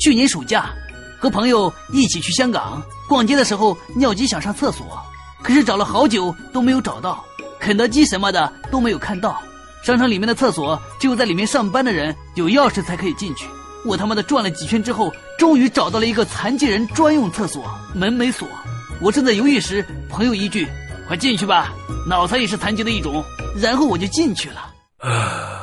去年暑假和朋友一起去香港逛街的时候尿急想上厕所，可是找了好久都没有找到肯德基什么的，都没有看到商场里面的厕所。只有在里面上班的人有钥匙才可以进去。我他妈的转了几圈之后，终于找到了一个残疾人专用厕所，门没锁。我正在犹豫时，朋友一句：「快进去吧，」，脑残也是残疾的一种。然后我就进去了。